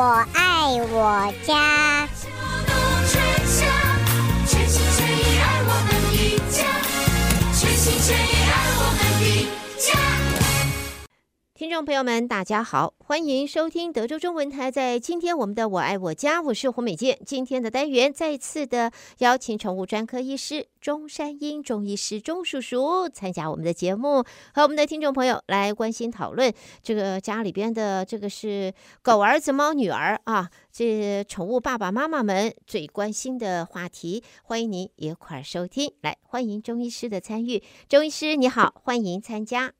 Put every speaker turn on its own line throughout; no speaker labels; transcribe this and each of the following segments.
我爱我家。
听众朋友们，大家好，欢迎收听德州中文台。在今天我们的“我爱我家”，我是胡美健。今天的单元再次的邀请宠物专科医师钟山英钟医师钟叔叔参加我们的节目，和我们的听众朋友来关心讨论这个家里边的这个是狗儿子、猫女儿啊，这宠物爸爸妈妈们最关心的话题。欢迎您一块儿收听，来欢迎钟医师的参与。钟医师你好，欢迎参加。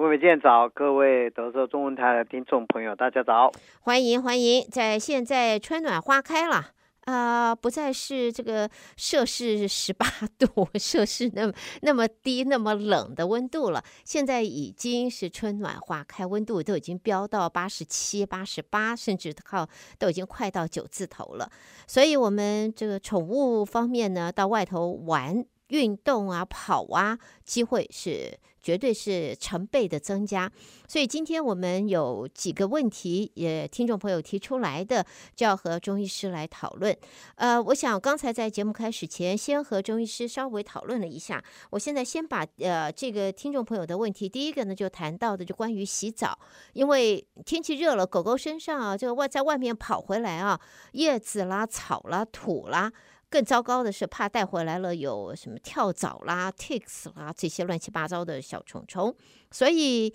各位见早，各位德州中文台的听众朋友，大家早，
欢迎欢迎。在现在春暖花开了啊、不再是这个摄氏十八度，摄氏那么那么低、那么冷的温度了。现在已经是春暖花开，温度都已经飙到八十七、八十八，甚至靠都已经快到九字头了。所以，我们这个宠物方面呢，到外头玩。运动啊，跑啊，机会是绝对是成倍的增加。所以今天我们有几个问题，也听众朋友提出来的，就要和钟医师来讨论。呃，我想刚才在节目开始前，先和钟医师稍微讨论了一下。我现在先把呃这个听众朋友的问题，第一个呢就谈到的就关于洗澡，因为天气热了，狗狗身上啊，就外在外面跑回来啊，叶子啦、草啦、土啦。更糟糕的是，怕带回来了有什么跳蚤啦、ticks 啦这些乱七八糟的小虫虫，所以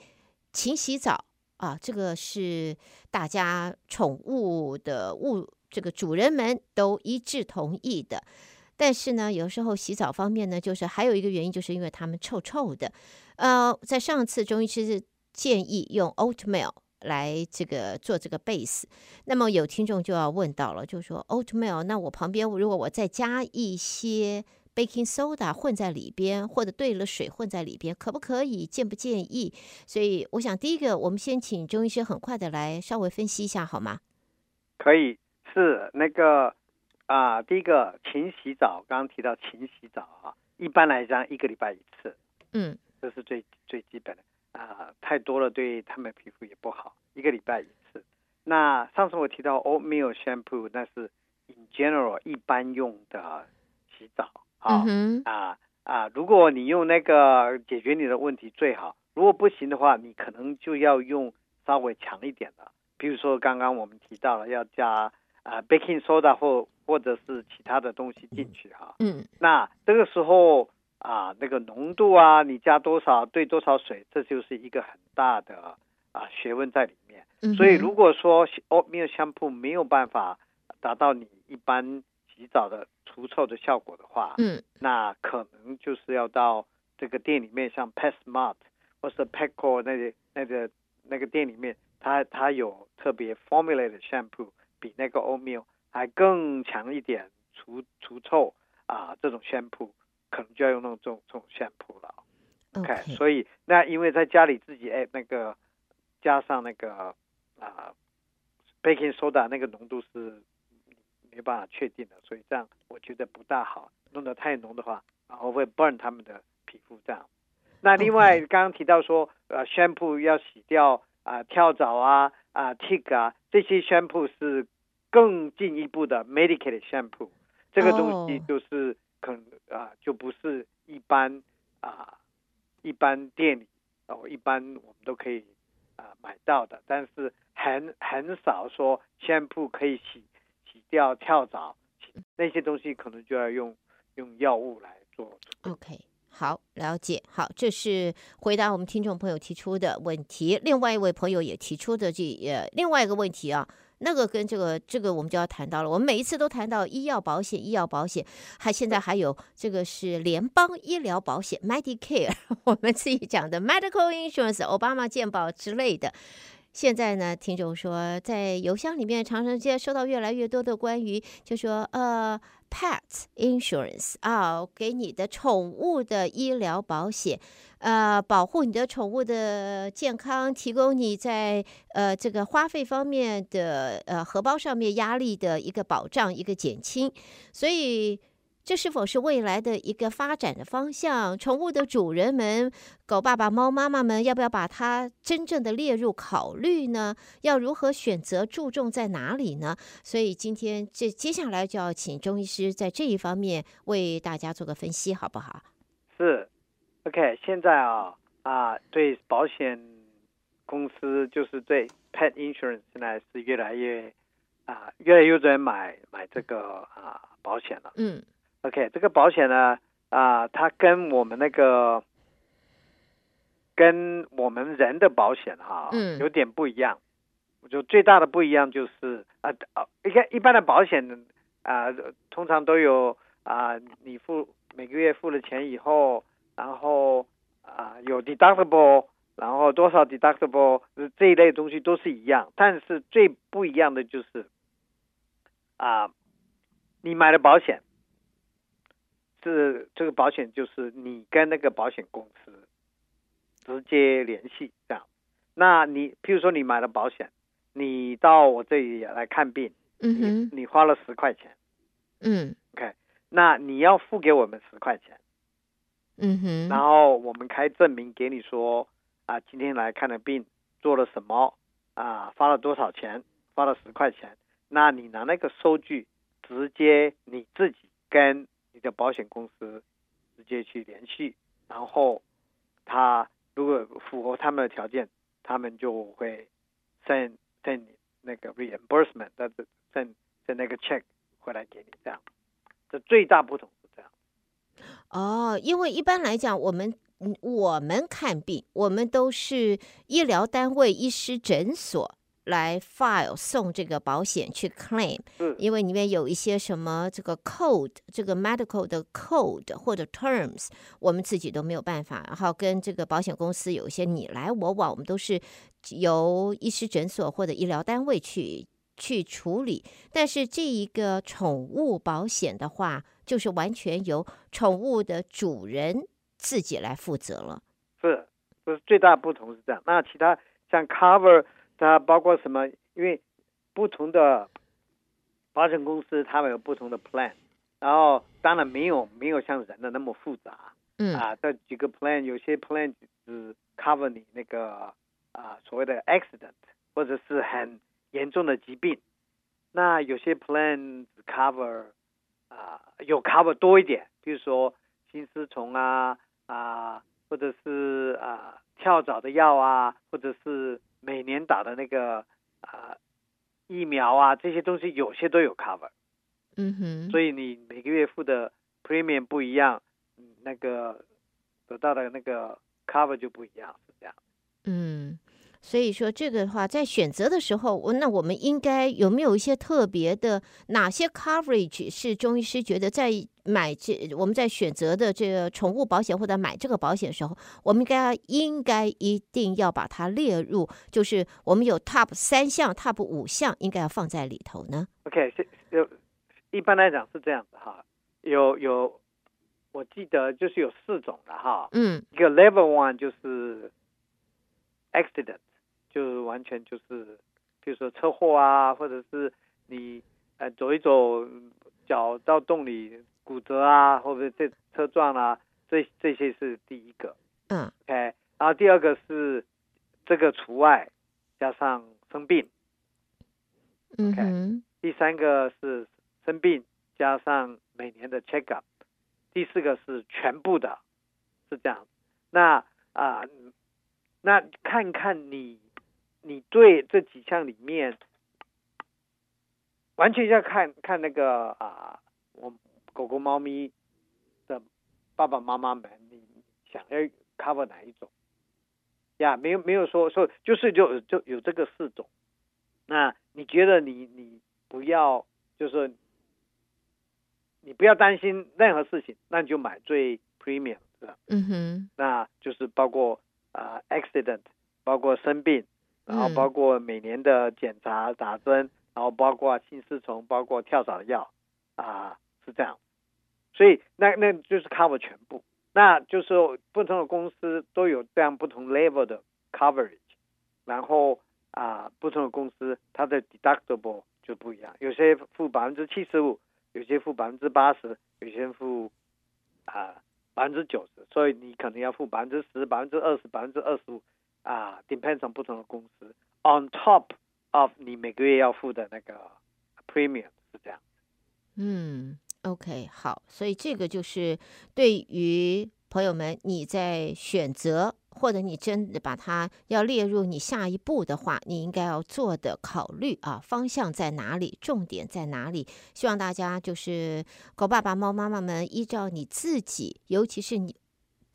勤洗澡啊，这个是大家宠物的物这个主人们都一致同意的。但是呢，有时候洗澡方面呢，就是还有一个原因，就是因为它们臭臭的。呃，在上次中医师建议用 oatmeal。来这个做这个 base，那么有听众就要问到了，就是说 oatmeal，那我旁边如果我再加一些 baking soda 混在里边，或者兑了水混在里边，可不可以？建不建议？所以我想第一个，我们先请中医师很快的来稍微分析一下好吗？
可以，是那个啊、呃，第一个勤洗澡，刚刚提到勤洗澡啊，一般来讲一个礼拜一次，嗯，这是最最基本的。啊、呃，太多了对他们皮肤也不好。一个礼拜一次。那上次我提到 oatmeal shampoo，那是 in general 一般用的洗澡啊、嗯、啊啊！如果你用那个解决你的问题最好，如果不行的话，你可能就要用稍微强一点的，比如说刚刚我们提到了要加啊、呃、baking soda 或或者是其他的东西进去哈。嗯。那这个时候。啊，那个浓度啊，你加多少兑多少水，这就是一个很大的啊学问在里面。嗯、所以如果说 oatmeal shampoo 没有办法达到你一般洗澡的除臭的效果的话，嗯，那可能就是要到这个店里面，像 PetSmart 或是 Petco 那个那个那个店里面，它它有特别 formulated shampoo，比那个 oatmeal 还更强一点除除臭啊这种 shampoo。可能就要用那种这种这种 shampoo 了，OK. 所以那因为在家里自己哎那个加上那个啊、呃、baking soda 那个浓度是没办法确定的，所以这样我觉得不大好，弄得太浓的话，然后会 burn 他们的皮肤这样。那另外刚刚提到说呃 shampoo 要洗掉啊、呃、跳蚤啊啊、呃、tick 啊这些 shampoo 是更进一步的 medicated shampoo，这个东西就是。可能啊，就不是一般啊，一般店里哦，一般我们都可以啊买到的，但是很很少说香铺可以洗洗掉跳蚤，那些东西可能就要用用药物来做。
OK，好，了解，好，这是回答我们听众朋友提出的问题。另外一位朋友也提出的这呃另外一个问题啊。那个跟这个这个我们就要谈到了，我们每一次都谈到医药保险，医药保险还现在还有这个是联邦医疗保险 Medicare，我们自己讲的 Medical Insurance，奥巴马健保之类的。现在呢，听众说在邮箱里面常常接收到越来越多的关于，就说呃 Pet Insurance 啊，给你的宠物的医疗保险。呃，保护你的宠物的健康，提供你在呃这个花费方面的呃荷包上面压力的一个保障，一个减轻。所以这是否是未来的一个发展的方向？宠物的主人们，狗爸爸、猫妈妈们，要不要把它真正的列入考虑呢？要如何选择？注重在哪里呢？所以今天这接下来就要请钟医师在这一方面为大家做个分析，好不好？
是，OK。现在啊啊，对保险公司就是对 pet insurance 现在是越来越啊，越来越多人买买这个啊保险了。嗯。OK，这个保险呢，啊，它跟我们那个跟我们人的保险哈，嗯，有点不一样。就最大的不一样就是啊啊，一个一般的保险啊，通常都有啊，你付每个月付了钱以后，然后啊有 deductible，然后多少 deductible 这一类东西都是一样，但是最不一样的就是啊，你买了保险。是这个保险，就是你跟那个保险公司直接联系这样。那你譬如说你买了保险，你到我这里来看病，嗯哼，你，你花了十块钱，嗯，OK，那你要付给我们十块钱，嗯哼，然后我们开证明给你说啊，今天来看的病做了什么啊，花了多少钱，花了十块钱，那你拿那个收据直接你自己跟。你的保险公司直接去联系，然后他如果符合他们的条件，他们就会 send send 那个 reimbursement，但是 send send 那个 check 回来给你，这样，这最大不同是这样。
哦，因为一般来讲，我们我们看病，我们都是医疗单位、医师诊所。来 file 送这个保险去 claim，因为里面有一些什么这个 code，这个 medical 的 code 或者 terms，我们自己都没有办法，然后跟这个保险公司有一些你来我往，我们都是由医师诊所或者医疗单位去去处理。但是这一个宠物保险的话，就是完全由宠物的主人自己来负责了。
是，就是最大不同是这样。那其他像 cover。它包括什么？因为不同的保险公司，他们有不同的 plan，然后当然没有没有像人的那么复杂。嗯啊，这几个 plan，有些 plan 只 cover 你那个啊所谓的 accident，或者是很严重的疾病。那有些 plan 只 cover 啊有 cover 多一点，比如说心丝虫啊啊，或者是啊跳蚤的药啊，或者是。每年打的那个啊、呃、疫苗啊，这些东西有些都有 cover，嗯哼，所以你每个月付的 premium 不一样，那个得到的那个 cover 就不一样，是这样。
嗯。所以说这个的话，在选择的时候，我那我们应该有没有一些特别的哪些 coverage 是中医师觉得在买这我们在选择的这个宠物保险或者买这个保险的时候，我们应该应该一定要把它列入，就是我们有 top 三项、top 五项应该要放在里头呢
？OK，有一般来讲是这样子哈，有有我记得就是有四种的哈，嗯，一个 level one 就是 accident。就完全就是，比如说车祸啊，或者是你呃走一走，脚到洞里骨折啊，或者这车撞啊，这这些是第一个。嗯。OK，然后第二个是这个除外，加上生病。OK，嗯。第三个是生病加上每年的 check up。第四个是全部的，是这样。那啊、呃，那看看你。你对这几项里面，完全要看看那个啊，我狗狗、猫咪的爸爸妈妈们，你想要 cover 哪一种？呀，没有没有说说，就是就就有这个四种。那你觉得你你不要，就是你不要担心任何事情，那你就买最 premium 的？嗯哼，那就是包括啊 accident，包括生病。然后包括每年的检查打针，然后包括心丝虫，包括跳蚤的药，啊，是这样。所以那那就是 cover 全部，那就是不同的公司都有这样不同 level 的 coverage，然后啊不同的公司它的 deductible 就不一样，有些付百分之七十五，有些付百分之八十，有些付啊百分之九十，所以你可能要付百分之十、百分之二十、百分之二十五啊，depends on 不同的公司，on top of 你每个月要付的那个 premium 是这样。
嗯，OK，好，所以这个就是对于朋友们你在选择。或者你真的把它要列入你下一步的话，你应该要做的考虑啊，方向在哪里，重点在哪里？希望大家就是狗爸爸、猫妈妈们，依照你自己，尤其是你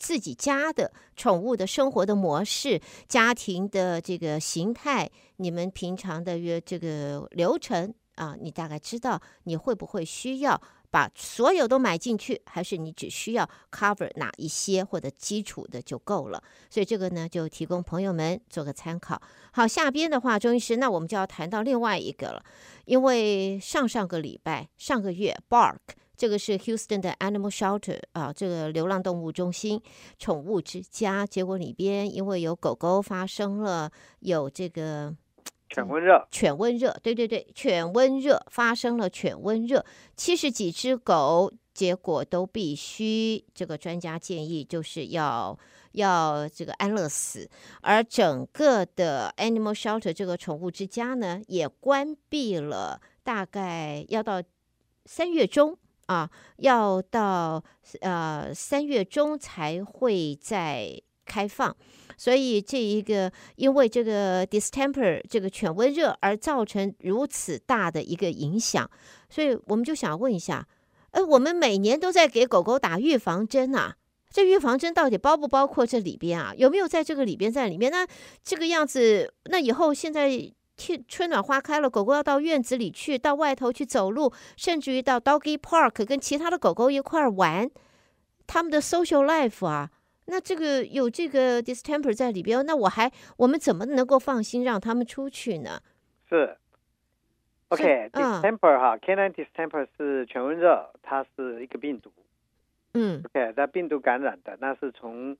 自己家的宠物的生活的模式、家庭的这个形态，你们平常的约这个流程啊，你大概知道你会不会需要。把所有都买进去，还是你只需要 cover 哪一些或者基础的就够了？所以这个呢，就提供朋友们做个参考。好，下边的话，钟医师，那我们就要谈到另外一个了，因为上上个礼拜、上个月，Bark 这个是 Houston 的 Animal Shelter 啊，这个流浪动物中心、宠物之家，结果里边因为有狗狗发生了有这个。
犬瘟热，
犬瘟热，对对对，犬瘟热发生了，犬瘟热，七十几只狗，结果都必须，这个专家建议就是要要这个安乐死，而整个的 Animal Shelter 这个宠物之家呢，也关闭了，大概要到三月中啊，要到呃三月中才会再开放。所以这一个因为这个 distemper 这个犬瘟热而造成如此大的一个影响，所以我们就想问一下，呃，我们每年都在给狗狗打预防针啊，这预防针到底包不包括这里边啊？有没有在这个里边在里面？那这个样子，那以后现在天春暖花开了，狗狗要到院子里去，到外头去走路，甚至于到 doggy park 跟其他的狗狗一块儿玩，他们的 social life 啊。那这个有这个 distemper 在里边，那我还我们怎么能够放心让他们出去呢？
是，OK，distemper 哈，canine distemper 是犬瘟热，它是一个病毒。嗯，OK，那病毒感染的，那是从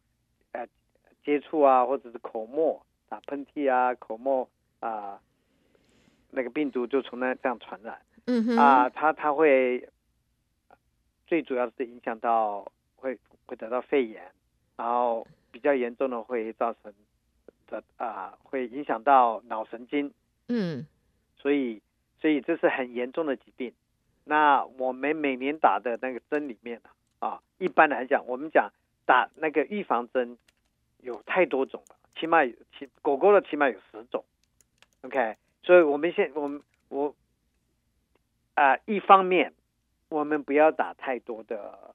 呃接触啊，或者是口沫打喷嚏啊，口沫啊，那个病毒就从那这样传染。嗯哼，啊，它它会最主要是影响到会会得到肺炎。然后比较严重的会造成的啊，会影响到脑神经，嗯，所以所以这是很严重的疾病。那我们每年打的那个针里面啊，一般来讲，我们讲打那个预防针有太多种了，起码有起狗狗的起码有十种，OK。所以我们现我们我啊，一方面我们不要打太多的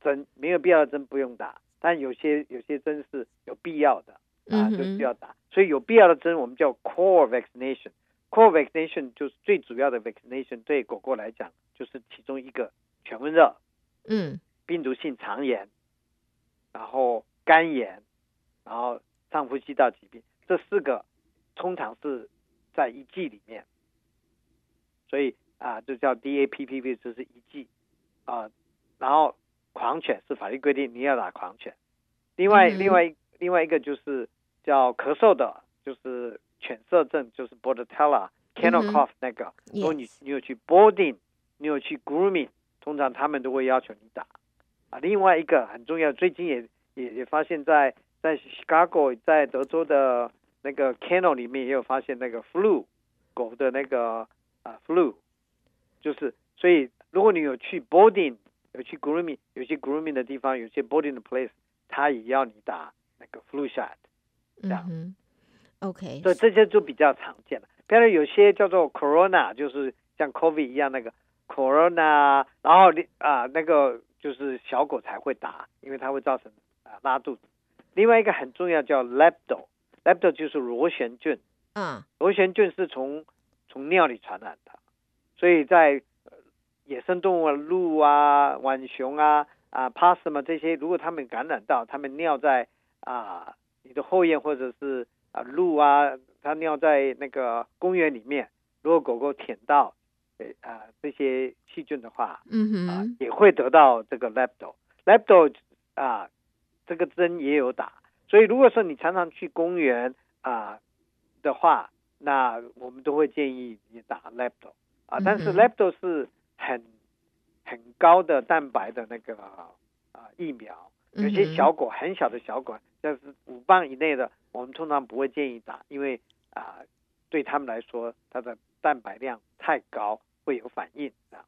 针，没有必要的针不用打。但有些有些针是有必要的啊，就需要打。所以有必要的针我们叫 core vaccination。core vaccination 就是最主要的 vaccination，对狗狗来讲就是其中一个犬瘟热，嗯，病毒性肠炎，然后肝炎，然后上呼吸道疾病，这四个通常是在一季里面，所以啊，就叫 DAPPV，这是一季啊，然后。狂犬是法律规定你要打狂犬，另外、嗯、另外另外一个就是叫咳嗽的，就是犬舍症，就是 Bordetella kennel cough 那个。如果你你有去 boarding，你有去 grooming，通常他们都会要求你打。啊，另外一个很重要，最近也也也发现在，在在 Chicago，在德州的那个 kennel 里面也有发现那个 flu 狗的那个啊 flu，就是所以如果你有去 boarding。有去 grooming，有些 grooming 的地方，有些 boarding 的 place，他也要你打那个 flu shot，这样。嗯、OK。所以这些就比较常见了。比如有些叫做 corona，就是像 covid 一样那个 corona，然后啊那个就是小狗才会打，因为它会造成啊拉肚子。另外一个很重要叫 lepto，lepto 就是螺旋菌。嗯。螺旋菌是从从尿里传染的，所以在。野生动物啊，鹿啊、浣熊啊、啊 possum 这些，如果它们感染到，它们尿在啊你的后院或者是啊鹿啊，它尿在那个公园里面，如果狗狗舔到呃啊这些细菌的话，嗯哼，啊也会得到这个 lepto，lepto 啊这个针也有打，所以如果说你常常去公园啊的话，那我们都会建议你打 lepto 啊，但是 lepto 是。很很高的蛋白的那个啊疫苗，有些小狗很小的小狗，但是五磅以内的，我们通常不会建议打，因为啊对他们来说，它的蛋白量太高会有反应啊。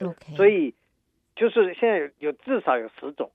OK，
所以就是现在有至少有十种，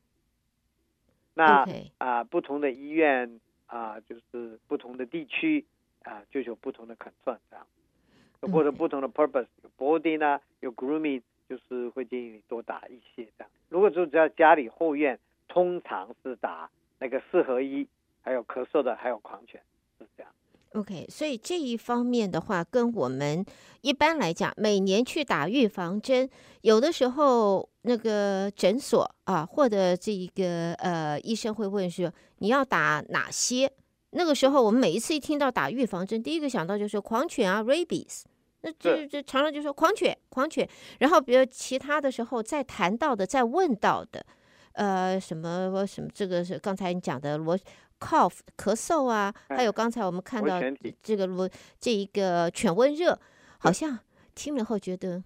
那.啊不同的医院啊就是不同的地区啊就有不同的 concern 这样，或者不同的 purpose，有 boarding 啊，有 grooming，就是会建议你多打一些这样。如果说只要家里后院，通常是打那个四合一，还有咳嗽的，还有狂犬，是这样。
OK，所以这一方面的话，跟我们一般来讲，每年去打预防针，有的时候那个诊所啊，或者这一个呃医生会问说你要打哪些？那个时候我们每一次一听到打预防针，第一个想到就是狂犬啊，rabies，那这这常常就说狂犬狂犬，然后比如其他的时候再谈到的、再问到的，呃，什么什么这个是刚才你讲的罗。cough 咳嗽啊，还有刚才我们看到这个罗这一个犬瘟热，好像听了后觉得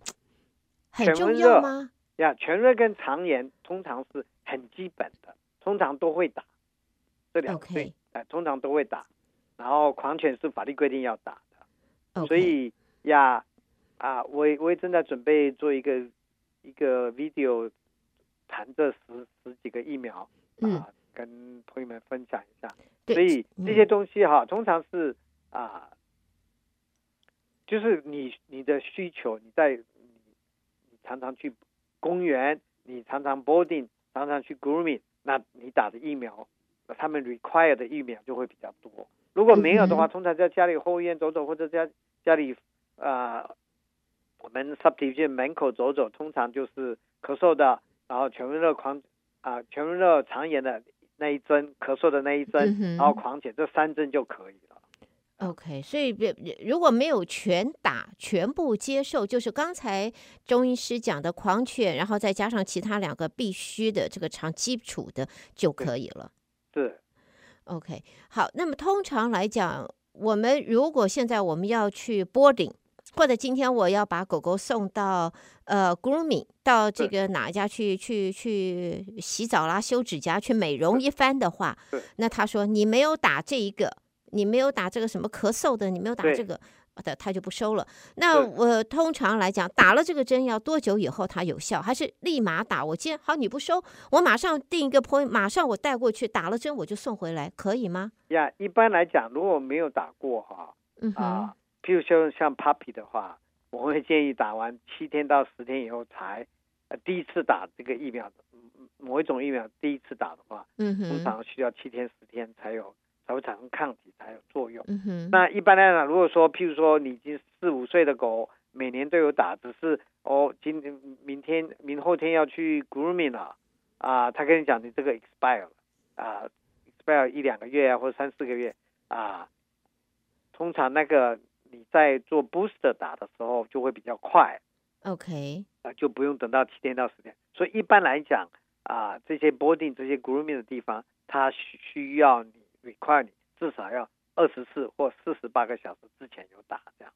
很重要吗？
呀，犬热跟肠炎通常是很基本的，通常都会打这两个，Okay. 哎，通常都会打。然后狂犬是法律规定要打的.所以呀啊，我我也正在准备做一个一个 video，谈这十十几个疫苗啊。嗯跟朋友们分享一下，
对
所以这些东西哈，嗯、通常是啊，就是你你的需求，你在常常去公园，你常常 boarding，常常去 grooming，那你打的疫苗，他们 require 的疫苗就会比较多。如果没有的话，嗯、通常在家里后院走走，或者在家里啊，我们 subdivision 门口走走，通常就是咳嗽的，然后犬瘟热狂啊，犬瘟热肠炎的。那一针咳嗽的那一针，然后狂犬这三针就可以了。
OK，所以如果没有全打，全部接受，就是刚才中医师讲的狂犬，然后再加上其他两个必须的这个长基础的就可以了。
是。
OK，好，那么通常来讲，我们如果现在我们要去 boarding。或者今天我要把狗狗送到呃 grooming 到这个哪一家去去去洗澡啦、修指甲、去美容一番的话，那他说你没有打这一个，你没有打这个什么咳嗽的，你没有打这个的，他就不收了。那我通常来讲，打了这个针要多久以后它有效？还是立马打？我今天好你不收，我马上定一个 point，马上我带过去打了针我就送回来，可以吗？
呀，一般来讲，如果没有打过哈，嗯。啊譬如说像 puppy 的话，我会建议打完七天到十天以后才，呃，第一次打这个疫苗，某一种疫苗第一次打的话，嗯哼，通常需要七天十天才有才会产生抗体才有作用。嗯哼，那一般来讲，如果说譬如说你已经四五岁的狗，每年都有打，只是哦，今明天明后天要去 grooming 了，啊，他跟你讲你这个 expire 了，啊，expire 一两个月啊，或者三四个月啊，通常那个。你在做 booster 打的时候就会比较快
，OK，
啊，就不用等到七天到十天。所以一般来讲啊，这些 boarding 这些 grooming 的地方，它需需要你 require 你至少要二十四或四十八个小时之前有打这样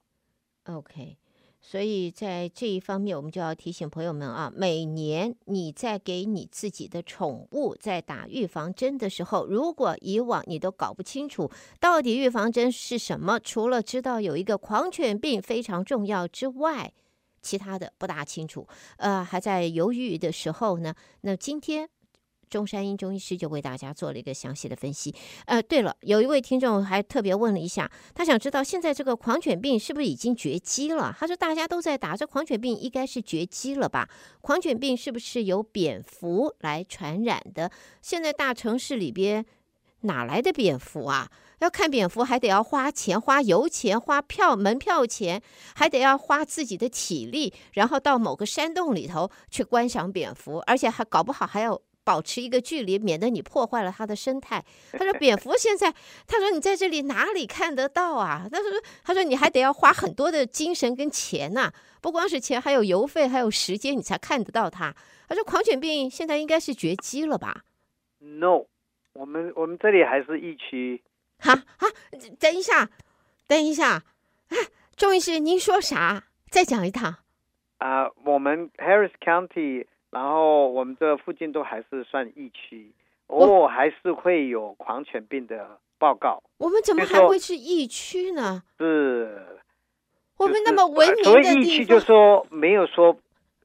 ，OK。所以在这一方面，我们就要提醒朋友们啊，每年你在给你自己的宠物在打预防针的时候，如果以往你都搞不清楚到底预防针是什么，除了知道有一个狂犬病非常重要之外，其他的不大清楚，呃，还在犹豫的时候呢，那今天。中山英中医师就为大家做了一个详细的分析。呃，对了，有一位听众还特别问了一下，他想知道现在这个狂犬病是不是已经绝迹了？他说大家都在打，这狂犬病应该是绝迹了吧？狂犬病是不是由蝙蝠来传染的？现在大城市里边哪来的蝙蝠啊？要看蝙蝠还得要花钱，花油钱，花票门票钱，还得要花自己的体力，然后到某个山洞里头去观赏蝙蝠，而且还搞不好还要。保持一个距离，免得你破坏了它的生态。他说：“蝙蝠现在，他说你在这里哪里看得到啊？他说，他说你还得要花很多的精神跟钱呐，不光是钱，还有邮费，还有时间，你才看得到它。他说狂犬病现在应该是绝迹了吧
？No，我们我们这里还是疫区。
哈哈，等一下，等一下，啊，钟医师，您说啥？再讲一趟。”
啊，我们 Harris County，然后我们这附近都还是算疫区，偶尔还是会有狂犬病的报告。
我们怎么还会是疫区呢？
是，
我们那么文明的地方。
所以疫区就是说没有说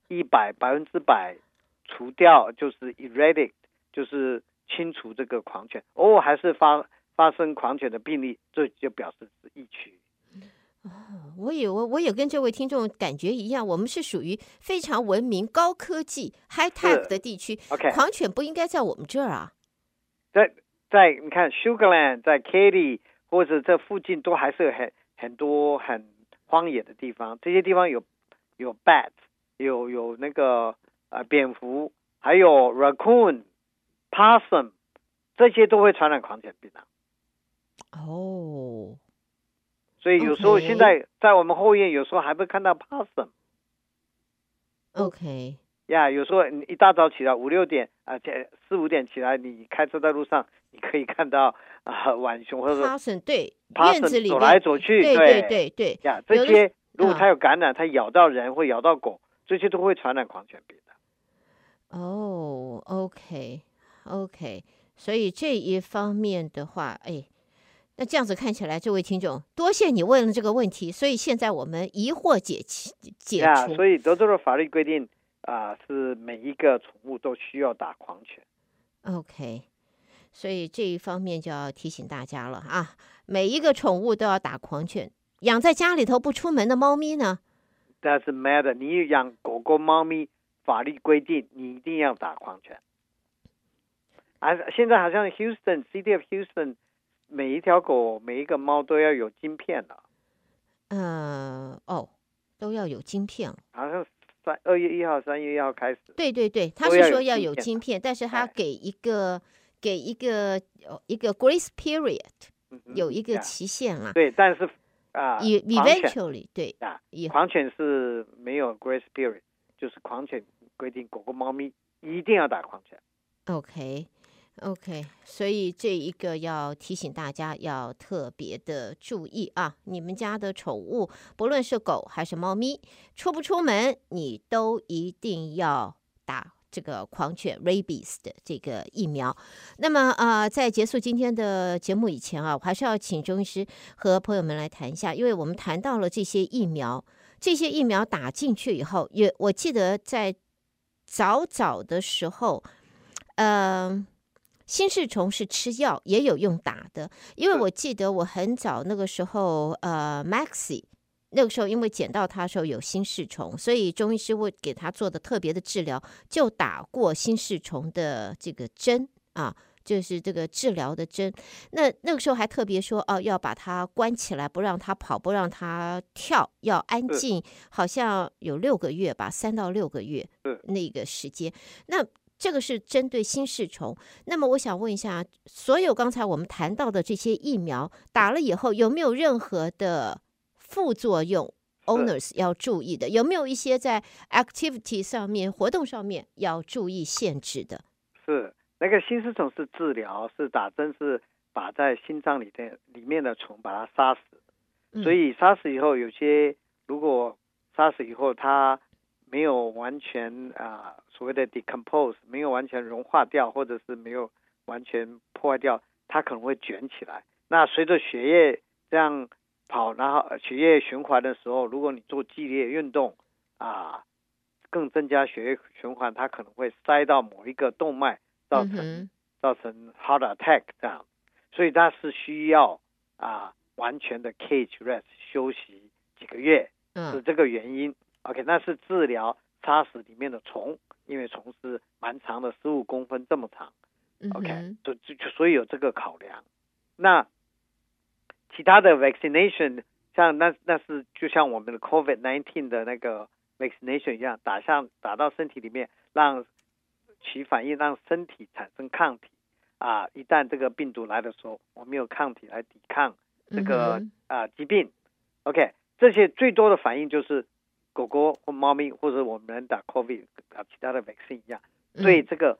一百百分之百除掉，就是 eradicate，就是清除这个狂犬，偶尔还是发发生狂犬的病例，这，就表示是疫区。
哦，我也我我也跟这位听众感觉一样，我们是属于非常文明、高科技、high tech 的地区。
OK，
狂犬不应该在我们这儿啊。
在在你看 Sugarland，在 Katy 或者这附近都还是有很很多很荒野的地方，这些地方有有 bat，有有那个呃蝙蝠，还有 raccoon、possum，这些都会传染狂犬病啊。
哦。
所以有时候现在在我们后院，有时候还会看到 possum。
OK。
呀，有时候你一大早起来五六点啊，这四五点起来，你开车在路上，你可以看到啊浣熊或者
possum 对
possum
院子里
走来走去，
对对对对。
呀，这些如果它有感染，它咬到人或咬到狗，这些都会传染狂犬病的。
哦，OK，OK，所以这一方面的话，哎。那这样子看起来，这位听众，多谢你问了这个问题，所以现在我们疑惑解解解除。
Yeah, 所以德州的法律规定啊、呃，是每一个宠物都需要打狂犬。
OK，所以这一方面就要提醒大家了啊，每一个宠物都要打狂犬。养在家里头不出门的猫咪呢
？Doesn't matter，你养狗狗、猫咪，法律规定你一定要打狂犬。啊，现在好像 Houston，City of Houston。每一条狗、每一个猫都要有晶片的。
嗯，哦，都要有晶片。
好像三二月一号、三月一号开始。
对对对，他是说要有晶片，但是他给一个给一个一个 grace period，有一个期限啊。
对，但是啊
，eventually 对
啊，狂犬是没有 grace period，就是狂犬规定狗狗、猫咪一定要打狂犬。
OK。OK，所以这一个要提醒大家要特别的注意啊！你们家的宠物，不论是狗还是猫咪，出不出门，你都一定要打这个狂犬 rabies 的这个疫苗。那么啊、呃，在结束今天的节目以前啊，我还是要请钟医师和朋友们来谈一下，因为我们谈到了这些疫苗，这些疫苗打进去以后，也我记得在早早的时候，嗯、呃。心丝虫是吃药也有用打的，因为我记得我很早那个时候，呃，Maxie 那个时候因为捡到它的时候有心事虫，所以中医师会给他做的特别的治疗，就打过心事虫的这个针啊，就是这个治疗的针。那那个时候还特别说，哦、啊，要把它关起来，不让它跑，不让它跳，要安静，好像有六个月吧，三到六个月，那个时间，那。这个是针对心丝虫。那么我想问一下，所有刚才我们谈到的这些疫苗打了以后，有没有任何的副作用？Owners 要注意的，有没有一些在 activity 上面、活动上面要注意限制的？
是那个心丝虫是治疗，是打针，是把在心脏里的里面的虫把它杀死。所以杀死以后，有些如果杀死以后它。没有完全啊、呃，所谓的 decompose 没有完全融化掉，或者是没有完全破坏掉，它可能会卷起来。那随着血液这样跑，然后血液循环的时候，如果你做剧烈运动啊，更增加血液循环，它可能会塞到某一个动脉，造成、嗯、造成 heart attack 这样。所以它是需要啊完全的 cage rest 休息几个月，是这个原因。OK，那是治疗杀死里面的虫，因为虫是蛮长的，十五公分这么长。OK，就就就所以有这个考量。那其他的 vaccination，像那那是就像我们的 COVID nineteen 的那个 vaccination 一样，打上打到身体里面，让起反应，让身体产生抗体。啊，一旦这个病毒来的时候，我们有抗体来抵抗这个啊疾病。OK，这些最多的反应就是。狗狗或猫咪，或者我们打 COVID 打其他的 vaccine 一样，对这个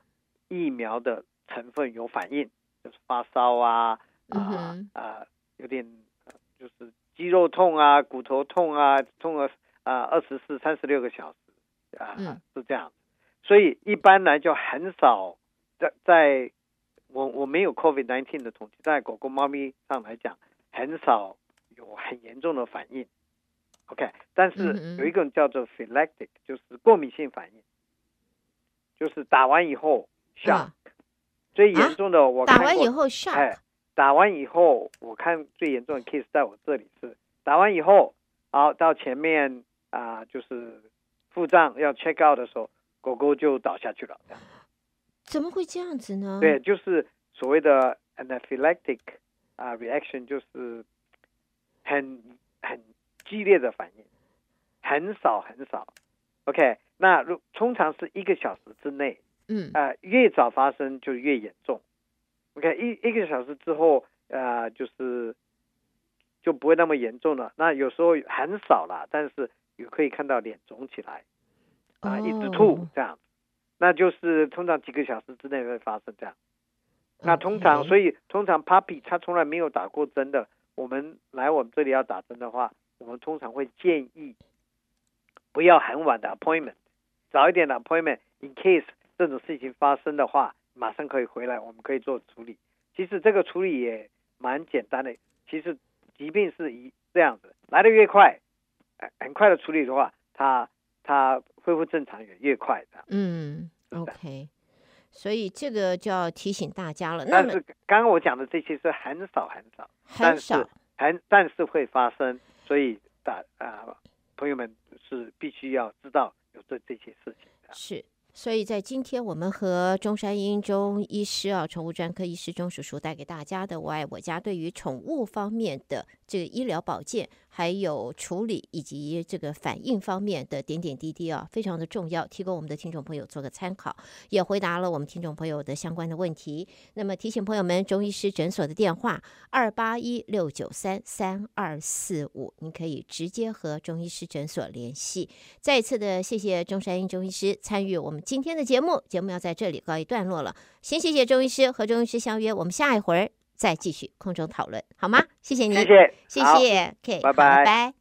疫苗的成分有反应，就是发烧啊啊啊，有点就是肌肉痛啊、骨头痛啊，痛了啊二十四、三十六个小时，啊，是这样。所以一般来就很少在在我我没有 COVID nineteen 的统计，在狗狗、猫咪上来讲，很少有很严重的反应。OK，但是有一个叫做 phylactic，就是过敏性反应，就是打完以后 shock，最严重的我看过，
打完以后 shock，
哎，打完以后我看最严重的 case 在我这里是打完以后，好到前面啊，就是腹胀要 check out 的时候，狗狗就倒下去了。
怎么会这样子呢？
对，就是所谓的 anaphylactic 啊 reaction，就是很很。激烈的反应很少很少，OK，那如通常是一个小时之内，嗯，呃，越早发生就越严重，OK，一一个小时之后，呃，就是就不会那么严重了。那有时候很少了，但是也可以看到脸肿起来，啊，一直吐这样，那就是通常几个小时之内会发生这样。那通常，所以通常 Puppy 他从来没有打过针的，我们来我们这里要打针的话。我们通常会建议不要很晚的 appointment，早一点的 appointment，in case 这种事情发生的话，马上可以回来，我们可以做处理。其实这个处理也蛮简单的。其实疾病是一这样子，来的越快，很快的处理的话，它它恢复正常也越快的。
嗯，OK，所以这个就要提醒大家了。
但是刚刚我讲的这些是很少很少，
很少，
很但是会发生。所以大啊，朋友们是必须要知道有这这些事情的。
是，所以在今天我们和中山英中医师啊，宠物专科医师钟叔叔带给大家的“我爱我家”对于宠物方面的这个医疗保健。还有处理以及这个反应方面的点点滴滴啊，非常的重要，提供我们的听众朋友做个参考，也回答了我们听众朋友的相关的问题。那么提醒朋友们，中医师诊所的电话二八一六九三三二四五，你可以直接和中医师诊所联系。再一次的谢谢中山医中医师参与我们今天的节目，节目要在这里告一段落了。先谢谢中医师，和中医师相约，我们下一回儿。再继续空中讨论，好吗？谢谢您，
谢谢，
谢谢，OK，
拜拜。拜拜。